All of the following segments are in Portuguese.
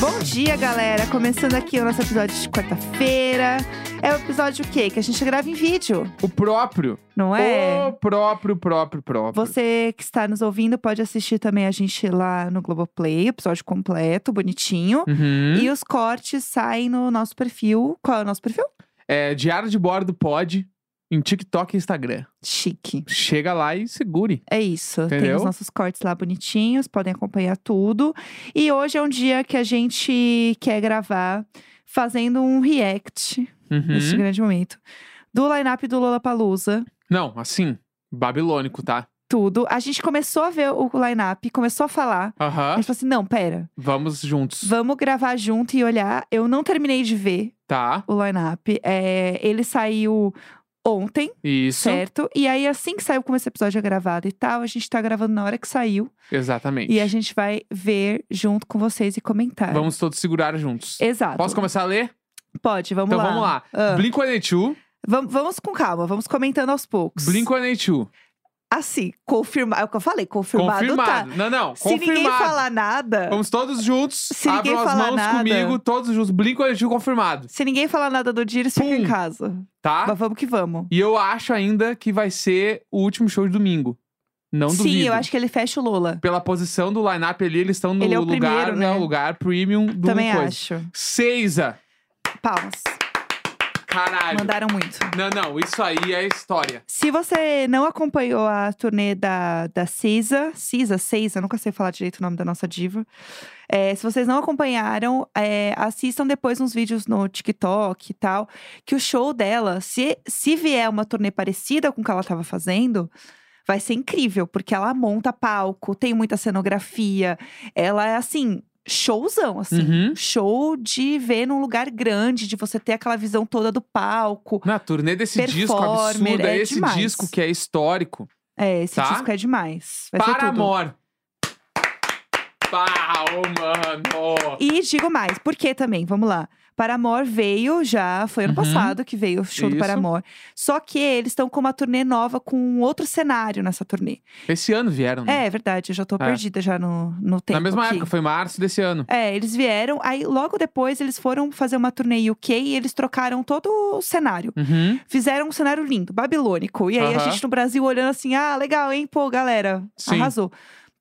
Bom dia, galera. Começando aqui o nosso episódio de quarta-feira. É o episódio o quê? Que a gente grava em vídeo, O próprio, não é? o próprio, próprio, próprio. Você que está nos ouvindo pode assistir também a gente lá no Globoplay, episódio completo, bonitinho. Uhum. E os cortes saem no nosso perfil. Qual é o nosso perfil? É, Diário de Bordo pode em TikTok e Instagram. Chique. Chega lá e segure. É isso. Tem Entendeu? os nossos cortes lá bonitinhos, podem acompanhar tudo. E hoje é um dia que a gente quer gravar fazendo um react, Uhum. neste grande momento, do line-up do Lollapalooza. Não, assim, babilônico, tá? Tudo. A gente começou a ver o line-up, começou a falar. A Aham. gente falou assim: não, pera, Vamos juntos. vamos gravar junto e olhar. Eu não terminei de ver Tá? o line-up. É, ele saiu ontem, Isso. certo? E aí, assim que saiu, como esse episódio é gravado e tal, a gente tá gravando na hora que saiu. Exatamente. E a gente vai ver junto com vocês e comentar. Vamos todos segurar juntos. Exato. Posso começar a ler? Pode, vamos então lá. vamos lá. Ah, Blink-182. vamos, vamos com calma, vamos comentando aos poucos. Blink-182. Assim, confirmar. É o que eu falei, confirmado, Confirmado. tá. Não, não. Se ninguém confirmado. falar nada. Vamos todos juntos. Se ninguém abram as falar mãos nada- comigo, todos juntos. Blink-182 confirmado. Se ninguém falar nada do dia, eles ficam em casa. Tá? Mas vamos que vamos. E eu acho ainda que vai ser o último show de domingo. Não Sim, duvido. eu acho que ele fecha o Lola. Pela posição do line-up ali, eles estão no Ele é lugar, primeiro, né? o lugar premium do Também coisa. acho. Seiza. Palmas. Caralho. Mandaram muito. Não, não, isso aí é história. Se você não acompanhou a turnê da, da Cisa, Cisa, Cisa, nunca sei falar direito o nome da nossa diva. É, se vocês não acompanharam, é, assistam depois uns vídeos no TikTok e tal. Que o show dela, se, se vier uma turnê parecida com o que ela tava fazendo, vai ser incrível, porque ela monta palco, tem muita cenografia. Ela é assim. Showzão, assim. Uhum. Show de ver num lugar grande, de você ter aquela visão toda do palco. Na turnê desse disco absurdo, é, é esse demais. disco que é histórico. É, esse Tá? disco é demais. Vai Para amor. Pau, mano. E digo mais, por que também? Vamos lá. Paramore veio já, foi ano Uhum. passado que veio o show do Isso. Paramore. Só que eles estão com uma turnê nova, com um outro cenário nessa turnê. Esse ano vieram, né? É, é verdade, eu já tô É. perdida já no, no tempo. Na mesma aqui. época, foi março desse ano. É, eles vieram, aí logo depois eles foram fazer uma turnê UK e eles trocaram todo o cenário. Uhum. Fizeram um cenário lindo, babilônico. E aí a Aham. gente no Brasil olhando assim, ah, legal, hein? Pô, galera, Sim. arrasou.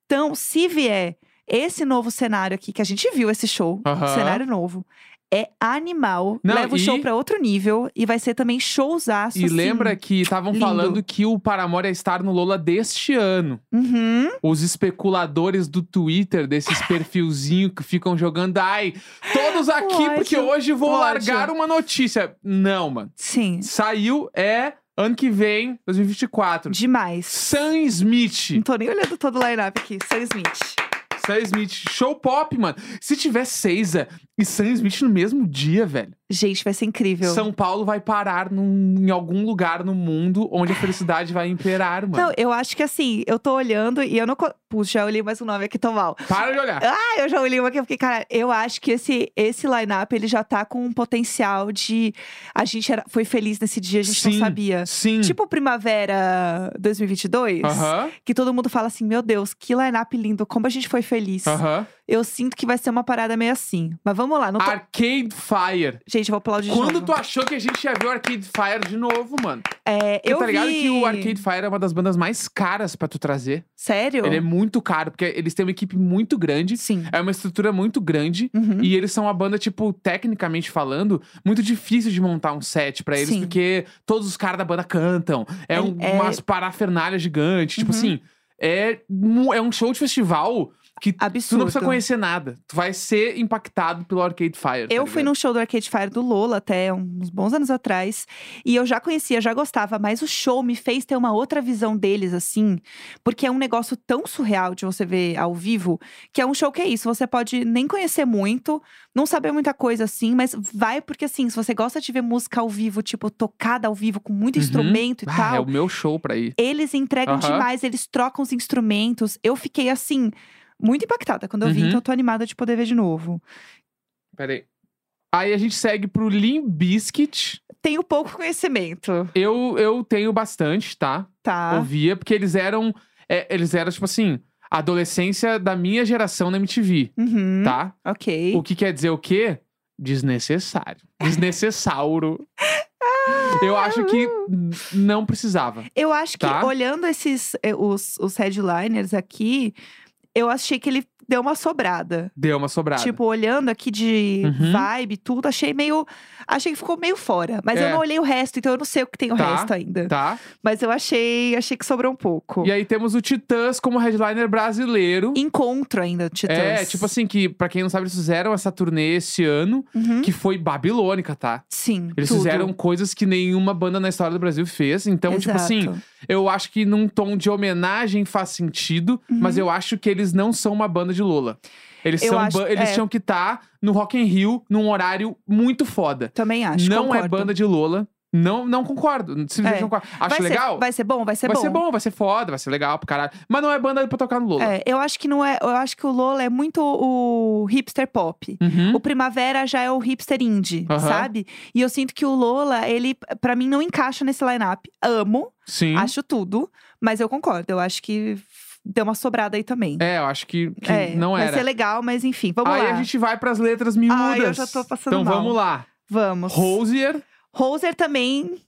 Então, se vier esse novo cenário aqui, que a gente viu esse show, Aham. cenário novo, é animal. Não, leva o e- show pra outro nível e vai ser também showzaço. E assim. lembra que estavam falando que o Paramore ia estar no Lola deste ano. Uhum. Os especuladores do Twitter, desses perfilzinhos que ficam jogando, ai, todos aqui Ódio, porque hoje vou ódio. largar uma notícia. Não, mano. Sim, Saiu, é ano que vem, 2024. demais. Sam Smith. Não tô nem olhando todo o line-up aqui. Sam Smith. Sam Smith. Show pop, mano. Se tiver Seiza e Sam Smith no mesmo dia, velho. Gente, vai ser incrível. São Paulo vai parar num- em algum lugar no mundo onde a felicidade vai imperar, mano. Não, eu acho que assim, eu tô olhando e eu não. Puxa, já olhei mais um nome aqui, tô mal. Para de olhar. Ah, eu já olhei uma aqui, eu fiquei, cara, eu acho que esse, esse line-up, ele já tá com um potencial de. A gente era, foi feliz nesse dia, a gente Sim, não sabia. Sim. Tipo Primavera 2022, Aham. que todo mundo fala assim: meu Deus, que line-up lindo, como a gente foi feliz. Aham. Eu sinto que vai ser uma parada meio assim. Mas vamos lá, não tô... Arcade Fire. Gente, eu vou aplaudir de Quando novo. tu achou que a gente ia ver o Arcade Fire de novo, mano? É, Porque eu tá ligado vi... que o Arcade Fire é uma das bandas mais caras pra tu trazer. Sério? Ele é muito caro, porque eles têm uma equipe muito grande. Sim. É uma estrutura muito grande. Uhum. E eles são uma banda, tipo, tecnicamente falando, muito difícil de montar um set pra eles, Sim. porque todos os caras da banda cantam. É, É- um, é- umas parafernálias gigantes. Tipo Uhum. assim, é, é um show de festival que tu Absurdo. não precisa conhecer nada. Tu vai ser impactado pelo Arcade Fire. tá Eu fui ligado? num show do Arcade Fire do Lola até uns bons anos atrás. E eu já conhecia, já gostava, mas o show me fez ter uma outra visão deles, assim. Porque é um negócio tão surreal de você ver ao vivo, que é um show que é isso. Você pode nem conhecer muito, não saber muita coisa assim, mas vai porque assim, se você gosta de ver música ao vivo, tipo, tocada ao vivo, com muito Uhum. instrumento e Ah, tal. é o meu show pra ir. Eles entregam Aham. demais, eles trocam os instrumentos. Eu fiquei assim, muito impactada quando eu vi, Uhum. então eu tô animada de poder ver de novo. Peraí. Aí a gente segue pro Limp Bizkit. Tenho pouco conhecimento, Eu, eu tenho bastante, tá? tá? Ouvia, porque eles eram. é, eles eram, tipo assim, a adolescência da minha geração na MTV, Uhum, tá? Ok. O que quer dizer o quê? Desnecessário. Desnecessauro. Eu acho que não precisava. Eu acho que Tá. olhando esses eh, os, os headliners aqui, eu achei que ele deu uma sobrada. Deu uma sobrada. Tipo, olhando aqui de Uhum. vibe, tudo, achei meio. Achei que ficou meio fora. Mas eu É. não olhei o resto, então eu não sei o que tem o Tá, resto ainda. tá? Mas eu achei, achei que sobrou um pouco. E aí temos o Titãs como headliner brasileiro. Encontro ainda, Titãs. É, tipo assim, que pra quem não sabe, eles fizeram essa turnê esse ano, Uhum. que foi babilônica, tá? Sim. Eles tudo. fizeram coisas que nenhuma banda na história do Brasil fez. Então, tipo assim, Exato. Eu acho que num tom de homenagem faz sentido, mas Uhum. eu acho que eles não são uma banda de Lola. Eles, Eu são acho- eles é. tinham que estar no Rock in Rio num horário muito foda. Também acho. não é concordo. banda de Lola. Não, não concordo. Simplesmente É. não concordo. Acho vai legal? Ser, vai ser bom? Vai ser vai bom. ser bom, vai ser foda, vai ser legal pro caralho. Mas não é banda pra tocar no Lola. É, eu acho que não é. Eu acho que o Lola é muito o hipster pop. Uhum. O Primavera já é o hipster indie, Aham. sabe? E eu sinto que o Lola, ele, pra mim, não encaixa nesse line-up. Amo, Sim. acho tudo, mas eu concordo. Eu acho que deu uma sobrada aí também. É, eu acho que, que É, não vai era. ser legal, mas enfim, vamos Aí lá. a gente vai pras letras miúdas. Ai, eu já tô passando Então mal. vamos lá. Vamos. Rosier. Hoser também,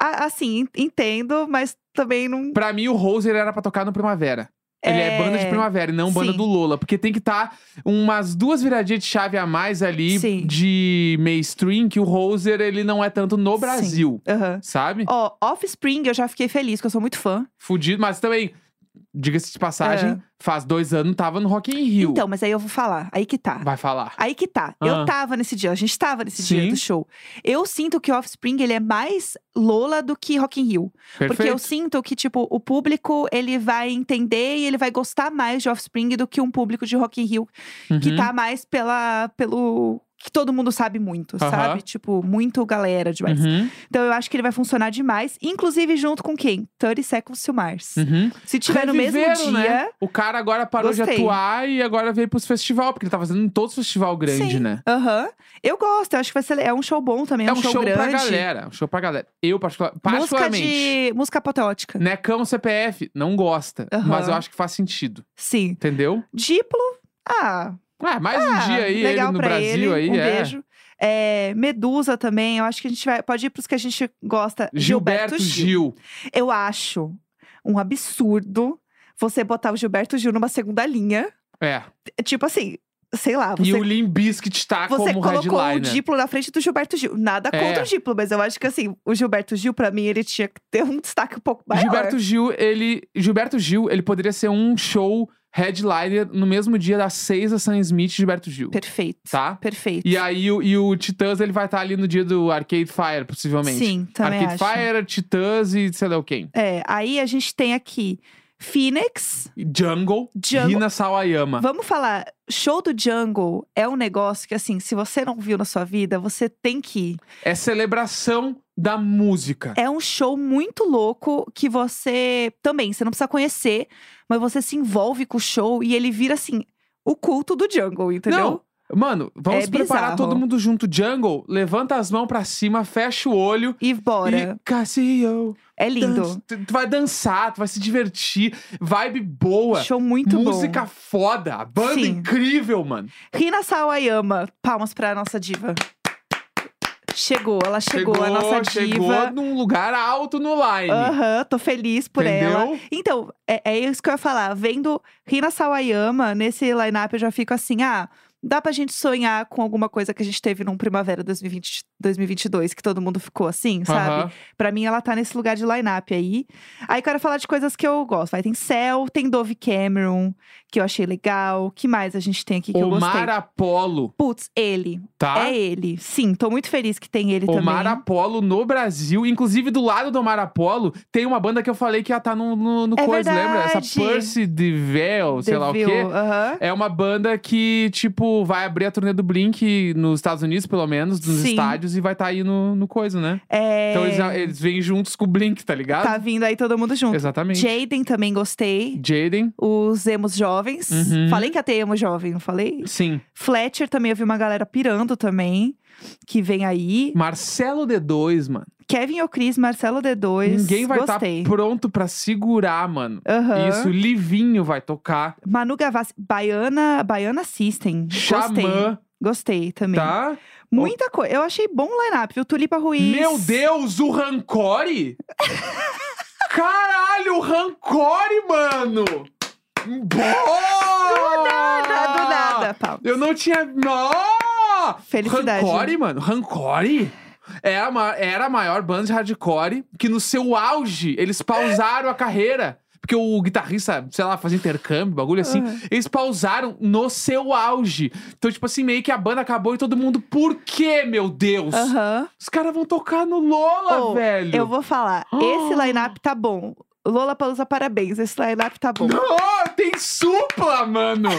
assim, entendo, mas também não. Pra mim, o Rosier era pra tocar no Primavera. Ele é, banda de primavera e não banda sim. do Lola. Porque tem que estar umas duas viradinhas de chave a mais ali Sim. de mainstream, que o Rosier, ele não é tanto no. Brasil. Aham. Sabe? Ó, Offspring eu já fiquei feliz, porque eu sou muito fã. Fudido, mas também, diga-se de passagem, É. faz dois anos tava no Rock in Rio. Então, mas aí eu vou falar. Aí que tá. Vai falar. Aí que tá. Ah. Eu tava nesse dia, a gente tava nesse dia Sim. do show. Eu sinto que Offspring, ele é mais Lola do que Rock in Rio. Perfeito. Porque eu sinto que, tipo, o público, ele vai entender e ele vai gostar mais de Offspring do que um público de Rock in Rio, que Uhum. tá mais pela, pelo... Que todo mundo sabe muito, sabe? Tipo, muito galera demais. Uhum, Então eu acho que ele vai funcionar demais. Inclusive junto com quem? 30 Seconds to Mars. uhum. Se tiver no mesmo Reviveram, dia... né? O cara agora parou de Gostei. atuar e agora veio pros festival, porque ele tá fazendo em todos os festival grande, Sim. né? Aham. Eu gosto, eu acho que vai ser. É um show bom também, é, É um show, grande. pra galera. Um show pra galera. Eu, particular, Música particularmente. de. Música apoteótica. Necão CPF, não gosta. Mas eu acho que faz sentido. Sim. Entendeu? Diplo. Ah, Ah, mais um ah, dia aí, legal ele no pra Brasil ele. aí. Um é. beijo. É, Medusa também, eu acho que a gente vai. Pode ir pros que a gente gosta. Gilberto, Gil. Eu acho um absurdo você botar o Gilberto Gil numa segunda linha. É. Tipo assim, sei lá, E você. o Limp Bizkit tá Você como colocou o. Diplo na frente do Gilberto Gil. Nada É. contra o Diplo, mas eu acho que assim, o Gilberto Gil, pra mim, ele tinha que ter um destaque um pouco maior. Gilberto Gil, ele. Gilberto Gil, ele poderia ser um show headliner no mesmo dia das seis da Sam Smith e Gilberto Gil. Perfeito. Tá? Perfeito. E aí o, e o Titãs, ele vai estar ali no dia do Arcade Fire, possivelmente. Sim, também Arcade acho. Fire, Titãs e sei lá o quem. É, aí a gente tem aqui Phoenix. Jungle, Jungle. Rina Sawayama. Vamos falar, show do Jungle é um negócio que, assim, se você não viu na sua vida, você tem que ir. É celebração da música. É um show muito louco que você também, você não precisa conhecer, mas você se envolve com o show e ele vira, assim, o culto do Jungle, entendeu? Não, Mano, vamos É preparar bizarro. todo mundo junto. Jungle, levanta as mãos pra cima, fecha o olho. E bora. E Casio. É lindo. Tu, tu vai dançar, tu vai se divertir. Vibe boa. Show muito música bom. foda. A banda Sim. incrível, mano. Rina Sawayama, palmas pra nossa diva. Chegou, ela chegou, a nossa chegou diva. num lugar alto no line. Aham, tô feliz por ela. Entendeu? Então, é, é isso que eu ia falar. Vendo Rina Sawayama nesse line-up, eu já fico assim, ah, dá pra gente sonhar com alguma coisa que a gente teve num Primavera 2020, 2022, que todo mundo ficou assim, sabe? Aham. Pra mim, ela tá nesse lugar de line-up aí. Aí, quero falar de coisas que eu gosto. Vai, tem Cell, tem Dove Cameron, que eu achei legal. que mais a gente tem aqui que eu gostei? Omar Apollo, Putz, ele. tá? É ele. Sim, tô muito feliz que tem ele Omar também. Apollo no Brasil. Inclusive, do lado do Omar Apollo, tem uma banda que eu falei que ia estar no, no, no É coisa, lembra? Essa. Percy DeVille, sei lá o quê. aham. É uma banda que, tipo, vai abrir a turnê do Blink nos Estados Unidos, pelo menos, nos Sim. estádios, e vai estar aí no, no coisa, né? É... Então eles, eles vêm juntos com o Blink, tá ligado? Tá vindo aí todo mundo junto. Exatamente. Jaden também gostei. Jaden, Os emos jovens. Uhum. Falei que ia ter emo jovem, não falei? sim. Fletcher também, eu vi uma galera pirando também. Que vem aí. Marcelo D2, mano. Kevin Ocris, Marcelo D2. Ninguém vai estar Gostei. pronto pra segurar, mano. Aham. Isso, Livinho vai tocar. Manu Gavassi, Baiana, Baiana System. Gostei. Xamã, Gostei também. tá? Muita coisa. Eu achei bom o line-up, viu? Tulipa Ruiz. Meu Deus, o Rancore? Caralho, o Rancore, mano! Boa! Nada, do nada, Paulo. Eu não tinha. Felicidade. Rancore, mano. Rancore? É a ma- era a maior banda de hardcore que no seu auge eles pausaram a carreira. Porque o guitarrista, sei lá, fazia intercâmbio, bagulho assim. Aham. Eles pausaram no seu auge. Então, tipo assim, meio que a banda acabou e todo mundo, por quê, meu Deus? Aham. Os caras vão tocar no Lola, Oh, velho. Eu vou falar. Esse line-up tá bom. Lola Palusa, parabéns. Esse line-up tá bom. Oh, tem supla, mano!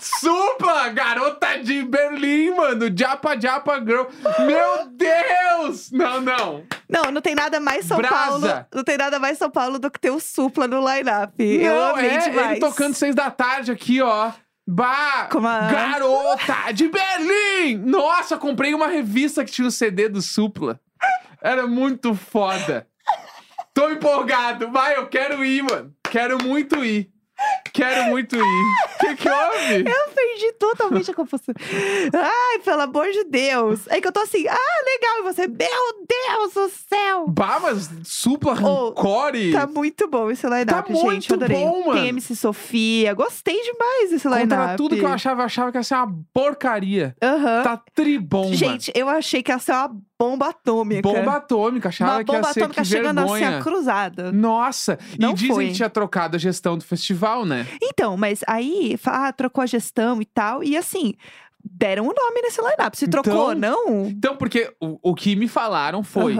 supla! Garota de Berlim, mano! Japa Japa Girl! Meu Deus! Não, não! Não, não tem nada mais São Brasa. Paulo. Não tem nada mais São Paulo do que ter o Supla no line-up. Eu amei é demais. ele tocando seis da tarde aqui, ó. Bah! Uma- Garota de Berlim! Nossa, comprei uma revista que tinha o CD do Supla. Era muito foda. Tô empolgado. Vai, eu quero ir, mano. Quero muito ir. Quero muito ir. Que que houve? Eu perdi totalmente a confusão. Ai, pelo amor de Deus. É que eu tô assim, ah, legal. E você, meu Deus do céu. Bah, mas supla rancore. Tá muito bom esse line-up, Tá gente. muito Eu adorei. bom, mano. Tem MC Sofia. Gostei demais desse line-up. Contra tudo que eu achava, eu achava que ia ser uma porcaria. Aham. Tá tribom, Gente, eu achei que ia ser uma bomba atômica. Bomba atômica, achava Uma que ia bomba ser atômica que chegando vergonha. assim, a cruzada. Nossa, Não e dizem foi. que tinha trocado a gestão do festival, né? Então, mas aí, ah, trocou a gestão e tal. E assim, deram o nome nesse line-up. Se trocou ou não. Então, porque o, o que me falaram foi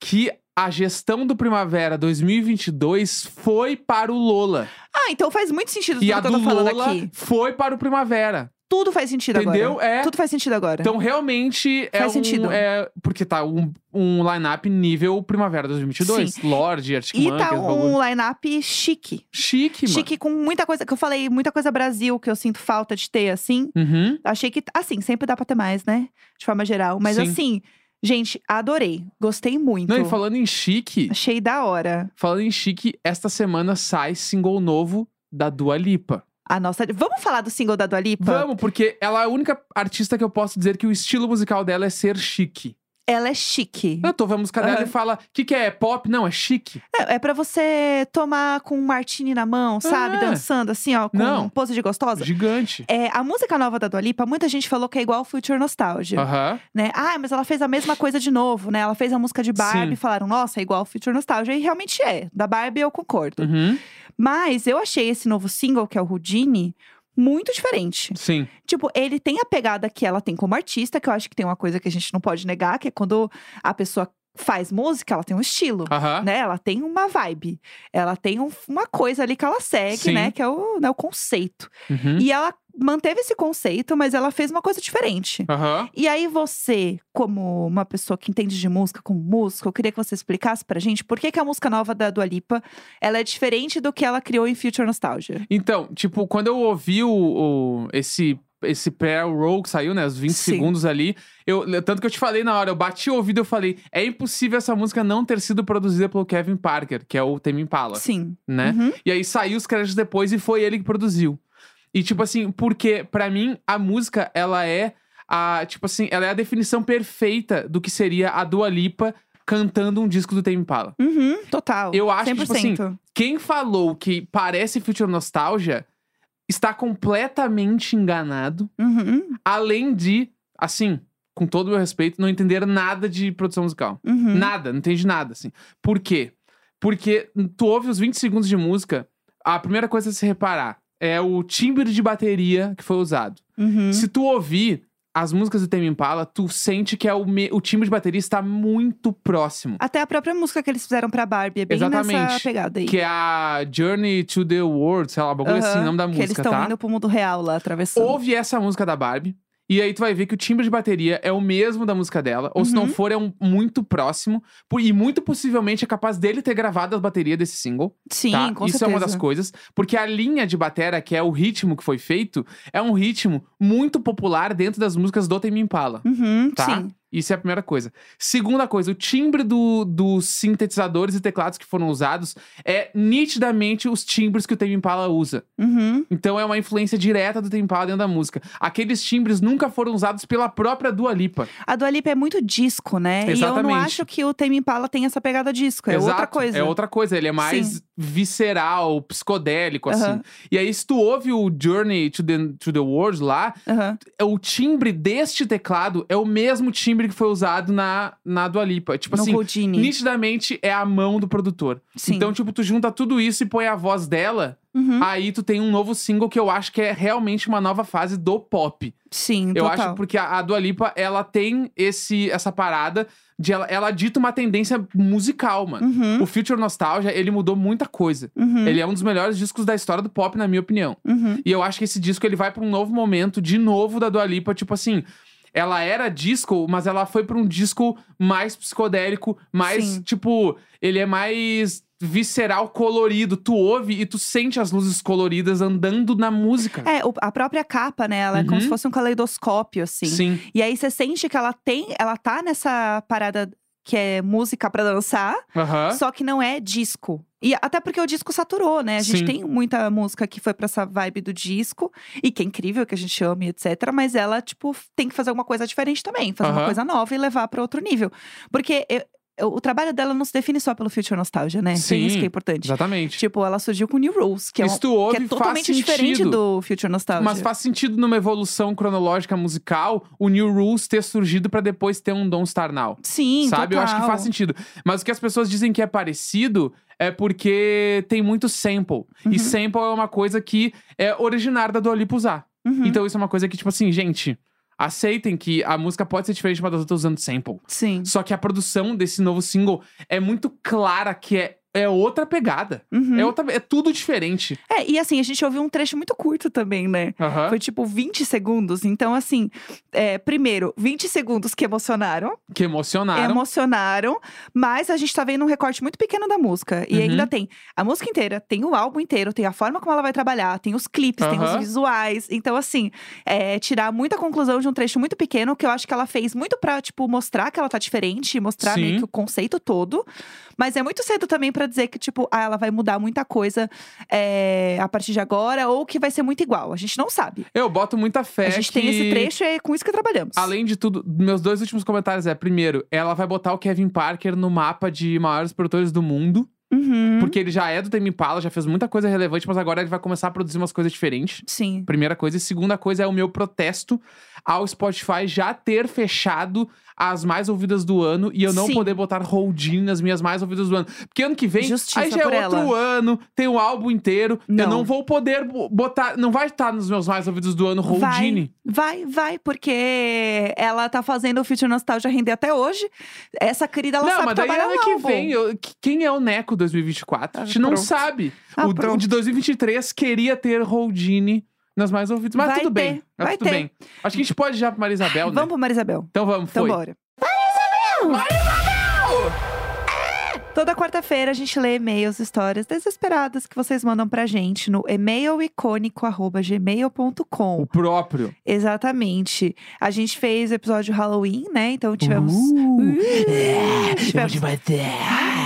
que a gestão do Primavera 2022 foi para o Lola. Ah, então faz muito sentido E tudo que eu tô falando Lola aqui. foi para o Primavera. Tudo faz sentido Entendeu? agora. É. Tudo faz sentido agora. Então, realmente, é Faz um... sentido. É, porque tá um, um line-up nível Primavera 2022. Lorde, Arctic e Monkeys, tá um line-up chique. Chique, mano. Chique com muita coisa, que eu falei, muita coisa Brasil, que eu sinto falta de ter, assim. Uhum. Achei que, assim, sempre dá pra ter mais, né? De forma geral. Mas Sim. assim, gente, adorei. Gostei muito. Não, e falando em chique, Achei da hora. falando em chique, esta semana sai single novo da Dua Lipa. A nossa. Vamos falar do single da Dua Lipa? Vamos, porque ela é a única artista que eu posso dizer que o estilo musical dela é ser chique. Ela é chique. Eu tô vendo a música dela e fala: o que, que é? Pop? Não, é chique. É, é pra você tomar com um martini na mão, sabe? É. Dançando assim, ó, com Não. um pose de gostosa. Gigante. É, a música nova da Dua Lipa, muita gente falou que é igual Future Nostalgia, Aham. né? Ah, mas ela fez a mesma coisa de novo, né? Ela fez a música de Barbie Sim. e falaram, nossa, é igual Future Nostalgia. E realmente é. Da Barbie eu concordo. Uhum. Mas eu achei esse novo single, que é o Houdini, muito diferente. Sim. Tipo, ele tem a pegada que ela tem como artista, que eu acho que tem uma coisa que a gente não pode negar, que é quando a pessoa faz música, ela tem um estilo. Né? Ela tem uma vibe. Ela tem um- uma coisa ali que ela segue, Sim. né? Que é o, né, o conceito. Uhum. E ela manteve esse conceito, mas ela fez uma coisa diferente. E aí você, como uma pessoa que entende de música, como músico, eu queria que você explicasse pra gente por que, que a música nova da Dua Lipa, ela é diferente do que ela criou em Future Nostalgia. Então, tipo, quando eu ouvi o, o- esse, esse pré-roll que saiu, né? Os 20 Sim. segundos ali. Eu, tanto que eu te falei na hora, eu bati o ouvido e eu falei: é impossível essa música não ter sido produzida pelo Kevin Parker, que é o Tame Impala, Sim. né? Uhum. E aí saiu os créditos depois e foi ele que produziu. E tipo assim, porque pra mim a música ela é a, tipo assim, ela é a definição perfeita do que seria a Dua Lipa cantando um disco do Tame Impala. Uhum, total. Eu acho que, 100%. tipo assim, Quem falou que parece Future Nostalgia está completamente enganado, Uhum, além de, assim, com todo o meu respeito, não entender nada de produção musical. uhum. Nada, não entende nada, assim. Por quê? Porque tu ouve os 20 segundos de música, a primeira coisa a se reparar é o timbre de bateria que foi usado. Uhum. Se tu ouvir as músicas do Tame Impala, tu sente que é o, me- o timbre de bateria está muito próximo. Até a própria música que eles fizeram pra Barbie é bem nessa Exatamente. pegada aí. Que é a Journey to the World, sei lá, bagulho assim, Aham, o nome da que música, eles estão tá? indo pro mundo real lá, atravessando. Ouve essa música da Barbie E aí tu vai ver que o timbre de bateria é o mesmo da música dela, ou se não Uhum. for, é um muito próximo. E muito possivelmente é capaz dele ter gravado a bateria desse single. Sim, tá? com Isso certeza. é uma das coisas. Porque a linha de batera, que é o ritmo que foi feito, é um ritmo muito popular dentro das músicas do Tame Impala. Uhum, Tá? Sim. Isso é a primeira coisa. Segunda coisa, o timbre do- dos sintetizadores e teclados que foram usados é nitidamente os timbres que o Tame Impala usa. Uhum. Então é uma influência direta do Tame Impala dentro da música. Aqueles timbres nunca foram usados pela própria Dua Lipa. A Dua Lipa é muito disco, né? E eu não Exatamente. acho que o Tame Impala tem essa pegada disco. É outra Exato, coisa. É outra coisa. Ele é mais Sim. Visceral, psicodélico, assim. E aí, se tu ouve o Journey to the, to the World lá, Aham. o timbre deste teclado é o mesmo timbre que foi usado na, na Dua Lipa. Tipo no assim, Houdini. nitidamente é a mão do produtor. Sim. Então, tipo, tu junta tudo isso e põe a voz dela, Uhum. aí tu tem um novo single que eu acho que é realmente uma nova fase do pop. Sim, Eu total. acho porque a, a Dua Lipa, ela tem esse, essa parada de ela, ela dita uma tendência musical, mano. Uhum. O Future Nostalgia, ele mudou muita coisa. Uhum. Ele é um dos melhores discos da história do pop, na minha opinião. Uhum. E eu acho que esse disco ele vai pra um novo momento, de novo, da Dua Lipa, tipo assim. Ela era disco, mas ela foi pra um disco mais psicodélico, mais, Sim. tipo, ele é mais visceral, colorido. Tu ouve e tu sente as luzes coloridas andando na música. É, o- a própria capa, né? Ela é como Uhum. se fosse um caleidoscópio, assim. Sim. E aí você sente que ela tem, ela tá nessa parada que é música pra dançar, Aham. só que não é disco. E até porque o disco saturou, né? A gente Sim. tem muita música que foi pra essa vibe do disco, e que é incrível, que a gente ama e etc. Mas ela, tipo, tem que fazer alguma coisa diferente também, fazer uma Aham. coisa nova e levar pra outro nível. Porque eu- o trabalho dela não se define só pelo Future Nostalgia, né? Tem isso Sim, que é importante. Exatamente. Tipo, ela surgiu com New Rules, que é, um, ouve, que é totalmente diferente do Future Nostalgia. Mas faz sentido numa evolução cronológica musical o New Rules ter surgido pra depois ter um Don't Star Now. Sim, Sabe? Eu acho que total. faz sentido. Mas o que as pessoas dizem que é parecido é porque tem muito sample. Uhum. E sample é uma coisa que é originária da Dua Lipa usar. Uhum. Então isso é uma coisa que, tipo assim, gente, aceitem que a música pode ser diferente uma das outras usando sample. Sim. Só que a produção desse novo single é muito clara que é, é outra pegada. Uhum. É, outra, é tudo diferente. É, e assim, a gente ouviu um trecho muito curto também, né? Aham. Foi tipo 20 segundos. Então, assim, é, primeiro, 20 segundos que emocionaram. Que emocionaram. Emocionaram. Mas a gente tá vendo um recorte muito pequeno da música. E Uhum. ainda tem a música inteira, tem o álbum inteiro, tem a forma como ela vai trabalhar, tem os clipes, tem os visuais. Então, assim, é, tirar muita conclusão de um trecho muito pequeno, que eu acho que ela fez muito pra, tipo, mostrar que ela tá diferente, mostrar Sim. meio que o conceito todo. Mas é muito cedo também pra dizer que, tipo, ah, ela vai mudar muita coisa é, a partir de agora, ou que vai ser muito igual. A gente não sabe. Eu boto muita fé a gente que... tem esse trecho e é com isso que trabalhamos. Além de tudo, meus dois últimos comentários é: primeiro, ela vai botar o Kevin Parker no mapa de maiores produtores do mundo. Uhum. Porque ele já é do Tame Impala, já fez muita coisa relevante, mas agora ele vai começar a produzir umas coisas diferentes. Sim. Primeira coisa. E segunda coisa é o meu protesto ao Spotify já ter fechado as mais ouvidas do ano e eu não Sim. poder botar holding nas minhas mais ouvidas do ano. Porque ano que vem, Justiça aí já é outro ela. ano, tem o álbum inteiro. Eu Não. não vou poder bo- botar. Não vai estar nos meus mais ouvidos do ano holding. Vai, vai, porque ela tá fazendo o Future Nostalgia render até hoje. Essa querida, ela não, sabe mas daí trabalhar ano um que álbum. vem, eu- que- quem é o Neco 2024? a Ah, gente não pronto. sabe. Ah, o, de 2023 queria ter Holdini nas mais ouvidas. Mas Vai tudo ter, bem. Mas vai tudo ter. bem. Acho que a gente pode ir já pra Marisabel, né? Vamos pra Marisabel. Então vamos, Então foi. bora. Toda quarta-feira a gente lê e-mails, histórias desesperadas que vocês mandam pra gente no e-mailicônico.gmail.com. O próprio. Exatamente. A gente fez o episódio Halloween, né? Então tivemos. Uh, Uh, tivemos bater.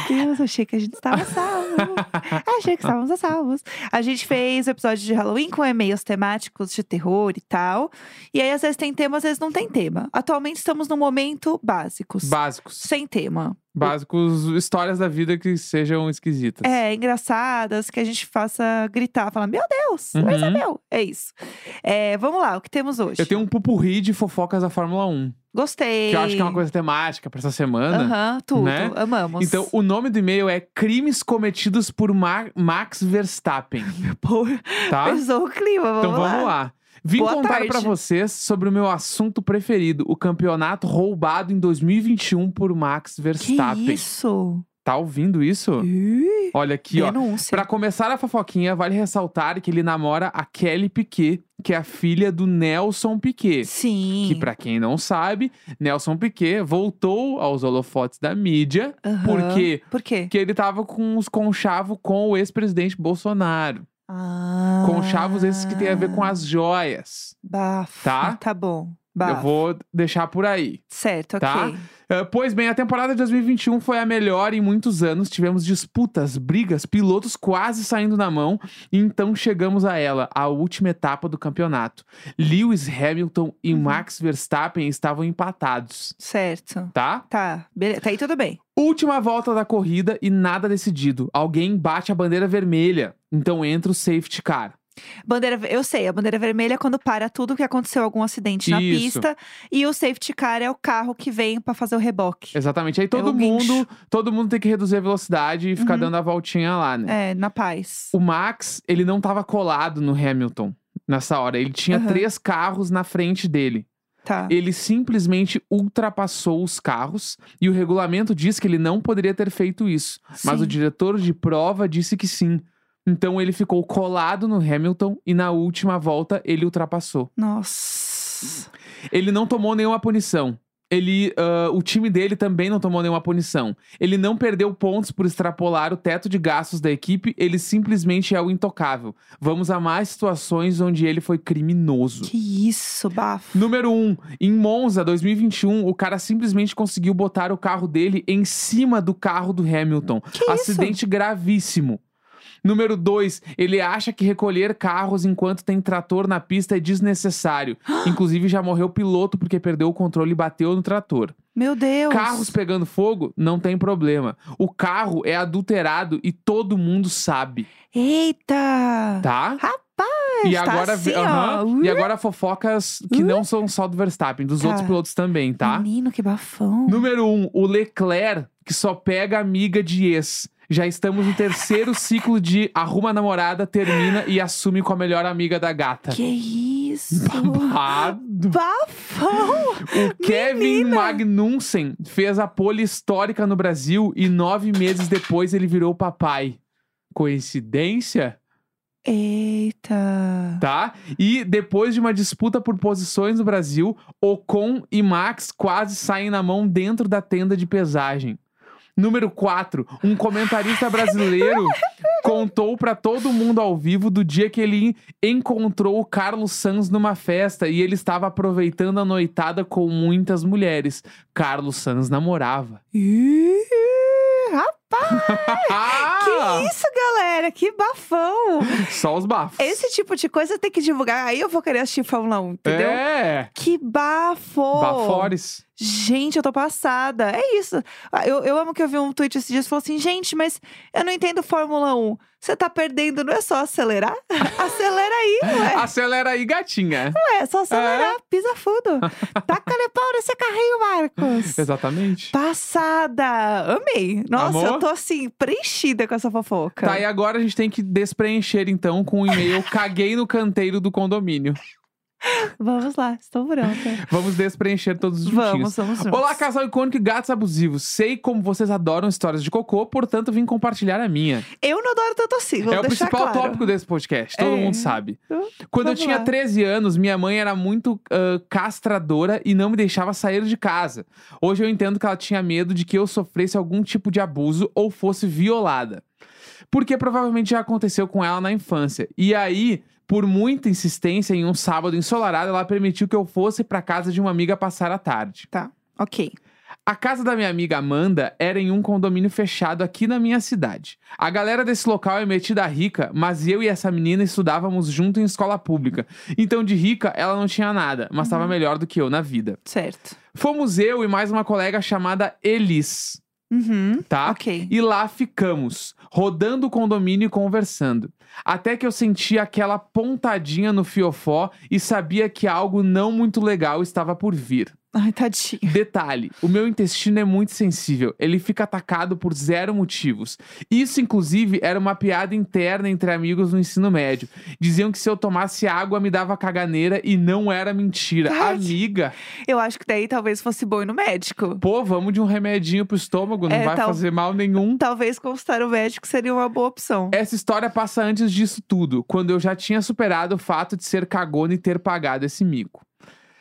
Meu Deus, achei que a gente estava salvo. achei que estávamos a salvos. A gente fez o episódio de Halloween com e-mails temáticos de terror e tal. E aí, às vezes tem tema, às vezes não tem tema. Atualmente estamos no momento básicos. Básicos. sem tema. Básicos, histórias da vida que sejam esquisitas. É, engraçadas, que a gente faça gritar, falar, meu Deus, Uhum. Isabel. É isso. É, vamos lá, o que temos hoje? Eu tenho um pupurri de fofocas da Fórmula 1. Gostei. Que eu acho que é uma coisa temática pra essa semana. Aham, tudo. né? Amamos. Então, o nome do e-mail é Crimes Cometidos por Ma- Max Verstappen, Pô, tá? pesou o clima, vamos Então lá. vamos lá. Vim Boa contar pra vocês sobre o meu assunto preferido, o campeonato roubado em 2021 por Max Que Verstappen. isso? Tá ouvindo isso? Ih, Olha aqui, ó. denúncia. Pra começar a fofoquinha, vale ressaltar que ele namora a Kelly Piquet, que é a filha do Nelson Piquet. Sim. Que, pra quem não sabe, Nelson Piquet voltou aos holofotes da mídia Aham. porque Por quê? porque ele tava com os conchavos com o ex-presidente Bolsonaro. Ah. Conchavos esses que tem a ver com as joias. Bafo. Tá? Tá bom. Bafo. Eu vou deixar por aí. Certo, Tá? ok. Ah, pois bem, a temporada de 2021 foi a melhor em muitos anos. Tivemos disputas, brigas, pilotos quase saindo na mão. E então chegamos a ela, a última etapa do campeonato. Lewis Hamilton e Uhum. Max Verstappen estavam empatados, Certo. tá? Tá. Beleza. Tá aí tudo bem. Última volta da corrida e nada decidido. Alguém bate a bandeira vermelha. Então entra o safety car. Bandeira, eu sei, a bandeira vermelha é quando para tudo que aconteceu algum acidente na Isso. pista e o safety car é o carro que vem pra fazer o reboque. Exatamente. Aí todo o guincho. mundo, todo mundo tem que reduzir a velocidade e ficar Uhum. dando a voltinha lá, né? É, na paz. O Max, ele não tava colado no Hamilton nessa hora. Ele tinha Aham. três carros na frente dele. Tá. Ele simplesmente ultrapassou os carros e o regulamento diz que ele não poderia ter feito isso. Mas Sim. o diretor de prova disse que sim. Então ele ficou colado no Hamilton e na última volta ele ultrapassou. Nossa. Ele não tomou nenhuma punição. Ele, ah, o time dele também não tomou nenhuma punição. Ele não perdeu pontos por extrapolar o teto de gastos da equipe, ele simplesmente é o intocável. Vamos a mais situações onde ele foi criminoso. Que isso, bafo. Número 1, um, em Monza 2021, o cara simplesmente conseguiu botar o carro dele em cima do carro do Hamilton. Que isso? Acidente gravíssimo. Número 2, ele acha que recolher carros enquanto tem trator na pista é desnecessário. Inclusive, já morreu o piloto porque perdeu o controle e bateu no trator. Meu Deus. Carros pegando fogo, não tem problema. O carro é adulterado e todo mundo sabe, Eita. tá? Rapaz, E tá agora, assim. Uh. e agora fofocas que não são só do Verstappen, dos Tá. outros pilotos também, tá? Menino, que bafão. Número 1, um, o Leclerc, que só pega amiga de ex. Já estamos no terceiro ciclo de arruma namorada, termina e assume com a melhor amiga da gata. Que isso? Babado. Bafão. O Kevin Magnussen fez a pole histórica no Brasil e nove meses depois ele virou papai. Coincidência? Eita. Tá? E depois de uma disputa por posições no Brasil, Ocon e Max quase saem na mão dentro da tenda de pesagem. Número 4. Um comentarista brasileiro contou pra todo mundo ao vivo do dia que ele encontrou o Carlos Sanz numa festa e ele estava aproveitando a noitada com muitas mulheres. Carlos Sanz namorava. Ih, rapaz, que isso, galera? Que bafão. Só os bafos. Esse tipo de coisa tem que divulgar. Aí eu vou querer assistir Fórmula 1, entendeu? É! Que bafo. Bafores. Gente, eu tô passada. É isso. Ah, Eu, eu amo que eu vi um tweet esses dias e falou assim: gente, mas eu não entendo Fórmula 1. Você tá perdendo, não é só acelerar? Acelera aí, ué. Acelera aí, gatinha. Ué, é só acelerar, pisa fundo. Taca-lhe pau nesse carrinho, Marcos. Exatamente. Passada! Amei. Nossa, Amor? eu tô assim, preenchida com essa fofoca. Tá, e agora a gente tem que despreencher, então, com o e-mail caguei no canteiro do condomínio. Vamos lá, estou pronta. Vamos despreencher todos os vamos, juntinhos. vamos juntos. Olá, casal icônico e gatos abusivos. Sei como vocês adoram histórias de cocô, portanto vim compartilhar a minha. Eu não adoro tanto assim, vou é o principal claro. tópico desse podcast, todo É. mundo sabe. Então, Quando eu vamos tinha lá. 13 anos, minha mãe era muito ah, castradora e não me deixava sair de casa. Hoje eu entendo que ela tinha medo de que eu sofresse algum tipo de abuso ou fosse violada. Porque provavelmente já aconteceu com ela na infância. E aí, por muita insistência, em um sábado ensolarado, ela permitiu que eu fosse pra casa de uma amiga passar a tarde. Tá, ok. A casa da minha amiga Amanda era em um condomínio fechado aqui na minha cidade. A galera desse local é metida rica, mas eu e essa menina estudávamos junto em escola pública. Então, de rica, ela não tinha nada, mas estava melhor do que eu na vida. Certo. Fomos eu e mais uma colega chamada Elis, Uhum. tá? Ok. E lá ficamos, rodando o condomínio e conversando. Até que eu senti aquela pontadinha no fiofó e sabia que algo não muito legal estava por vir. Ai, tadinho. Detalhe: o meu intestino é muito sensível. Ele fica atacado por zero motivos. Isso, inclusive, era uma piada interna entre amigos no ensino médio. Diziam que se eu tomasse água me dava caganeira e não era mentira. Amiga, Eu acho que daí talvez fosse bom ir no médico. pô, vamos de um remedinho pro estômago, não É, vai tal- fazer mal nenhum. Talvez consultar o médico seria uma boa opção. Essa história passa antes disso tudo, quando eu já tinha superado o fato de ser cagona e ter pagado esse mico.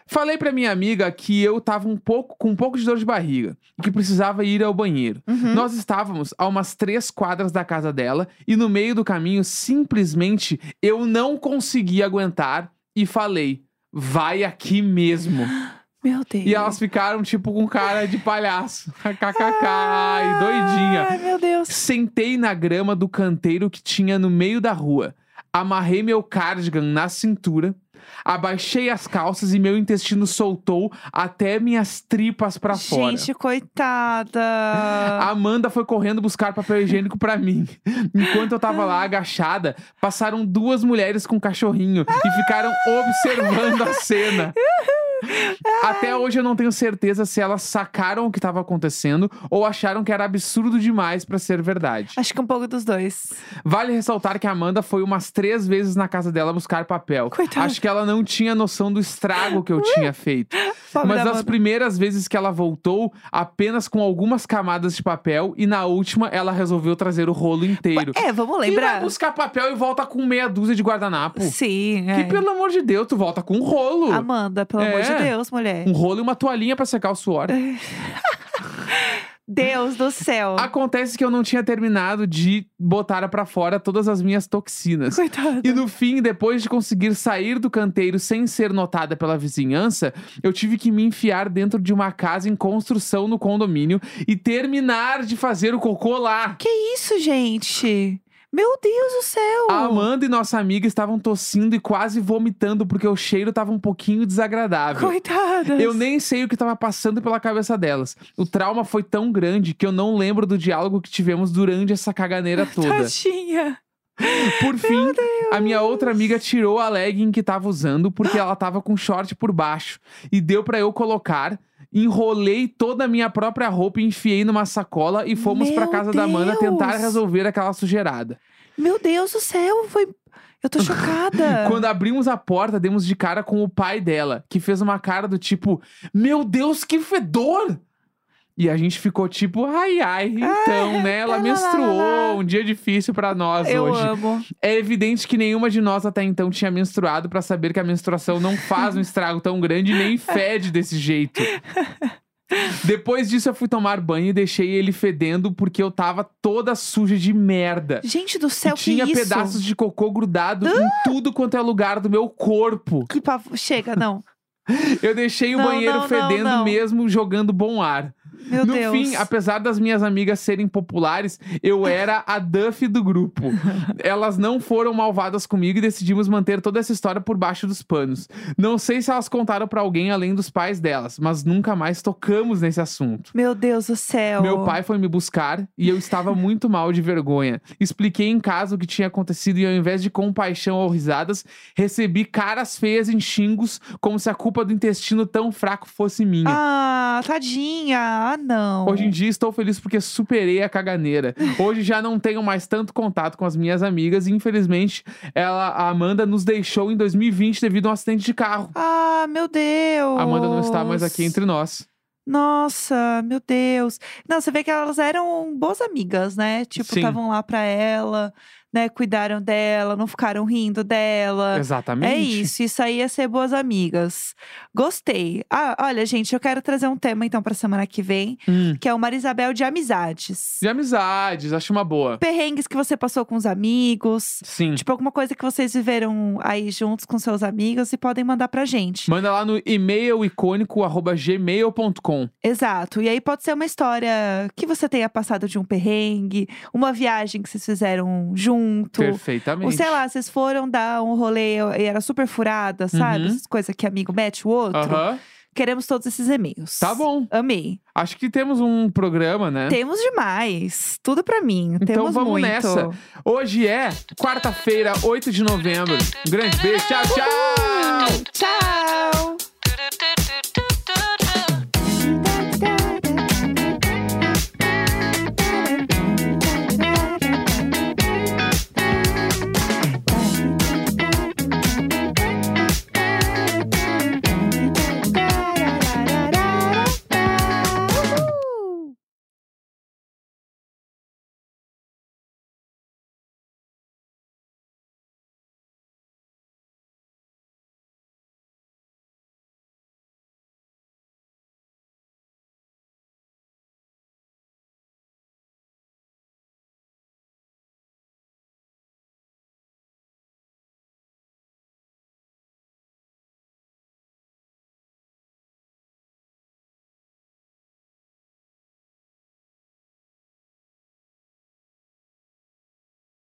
Falei pra minha amiga que eu tava um pouco com um pouco de dor de barriga e que precisava ir ao banheiro. Uhum. Nós estávamos a umas três quadras da casa dela e no meio do caminho, simplesmente, eu não consegui aguentar e falei: vai aqui mesmo. Meu Deus. E elas ficaram tipo com cara de palhaço. KKK, e doidinha. Ai, meu Deus. Sentei na grama do canteiro que tinha no meio da rua. Amarrei meu cardigan na cintura. Abaixei as calças e meu intestino soltou até minhas tripas pra fora. Gente, coitada. A Amanda foi correndo buscar papel higiênico pra mim. Enquanto eu tava lá agachada, passaram duas mulheres com um cachorrinho e ficaram observando a cena. Até hoje eu não tenho certeza se elas sacaram o que estava acontecendo ou acharam que era absurdo demais pra ser verdade. Acho que um pouco dos dois. Vale ressaltar que a Amanda foi umas três vezes na casa dela buscar papel. Coitada. Acho que ela não tinha noção do estrago que eu tinha feito. Pobre Mas as primeiras vezes que ela voltou, apenas com algumas camadas de papel, e na última ela resolveu trazer o rolo inteiro. É, vamos Quem vai lembrar. buscar papel e volta com meia dúzia de guardanapo? Sim, Que é. pelo amor de Deus, tu volta com um rolo. Amanda, pelo amor de É. Deus, mulher. Um rolo e uma toalhinha pra secar o suor. Deus do céu. Acontece que eu não tinha terminado de botar pra fora todas as minhas toxinas. Coitada. E no fim, depois de conseguir sair do canteiro sem ser notada pela vizinhança, eu tive que me enfiar dentro de uma casa em construção no condomínio e terminar de fazer o cocô lá. Que isso, gente? Meu Deus do céu. A Amanda e nossa amiga estavam tossindo e quase vomitando porque o cheiro tava um pouquinho desagradável. Coitadas. Eu nem sei o que estava passando pela cabeça delas. O trauma foi tão grande que eu não lembro do diálogo que tivemos durante essa caganeira toda. Tadinha. Por fim, a minha outra amiga tirou a legging que tava usando porque ela tava com short por baixo e deu pra eu colocar. Enrolei toda a minha própria roupa, enfiei numa sacola e fomos pra Meu casa da Amanda tentar resolver aquela sujeirada. Meu Deus do céu, foi. Eu tô chocada. Quando abrimos a porta, demos de cara com o pai dela, que fez uma cara do tipo: Meu Deus, que fedor! E a gente ficou tipo, ai, ai, então, né? Ela lá, lá, menstruou, lá. um dia difícil pra nós Eu hoje. amo. É evidente que nenhuma de nós até então tinha menstruado pra saber que a menstruação não faz um estrago tão grande e nem fede desse jeito. Depois disso, eu fui tomar banho e deixei ele fedendo porque eu tava toda suja de merda. Gente do E céu, tinha que isso? pedaços de cocô grudado em tudo quanto é lugar do meu corpo. Que pavo... Chega, não. Eu deixei o Não, banheiro não, fedendo não. mesmo, jogando bom ar. Meu no Deus. fim, apesar das minhas amigas serem populares, eu era a Duff do grupo. elas não foram malvadas comigo e decidimos manter toda essa história por baixo dos panos. Não sei se elas contaram pra alguém além dos pais delas, mas nunca mais tocamos nesse assunto. Meu Deus do céu. Meu pai foi me buscar e eu estava muito mal de vergonha. Expliquei em casa o que tinha acontecido e ao invés de compaixão ou risadas, recebi caras feias em xingos, como se a culpa do intestino tão fraco fosse minha. Ah, tadinha. Ah, não. Hoje em dia estou feliz porque superei a caganeira. Hoje já não tenho mais tanto contato com as minhas amigas e infelizmente ela, a Amanda nos deixou em 2020 devido a um acidente de carro. Ah, meu Deus. A Amanda não está mais aqui entre nós. Nossa, meu Deus. Não, você vê que elas eram boas amigas, né? Tipo, estavam lá pra ela, né? Cuidaram dela, não ficaram rindo dela. Exatamente. É isso, isso aí é ser boas amigas. Gostei. Ah, olha, gente, eu quero trazer um tema então pra semana que vem, Hum. que é o Marisabel de amizades. De amizades, acho uma boa. Perrengues que você passou com os amigos. Sim. Tipo, alguma coisa que vocês viveram aí juntos com seus amigos e podem mandar pra gente. Manda lá no e-mail icônico arroba gmail.com. Exato. E aí pode ser uma história que você tenha passado de um perrengue, uma viagem que vocês fizeram junto. Perfeitamente. Ou sei lá, vocês foram dar um rolê e era super furada, sabe? Uhum. Essas coisas que amigo mete o outro. Aham. Queremos todos esses e-mails. Tá bom. Amei. Acho que temos um programa, né? Temos demais. Tudo pra mim. Então Temos vamos muito. nessa. Hoje é quarta-feira, 8 de novembro. Um grande beijo. Tchau, tchau! Tchau!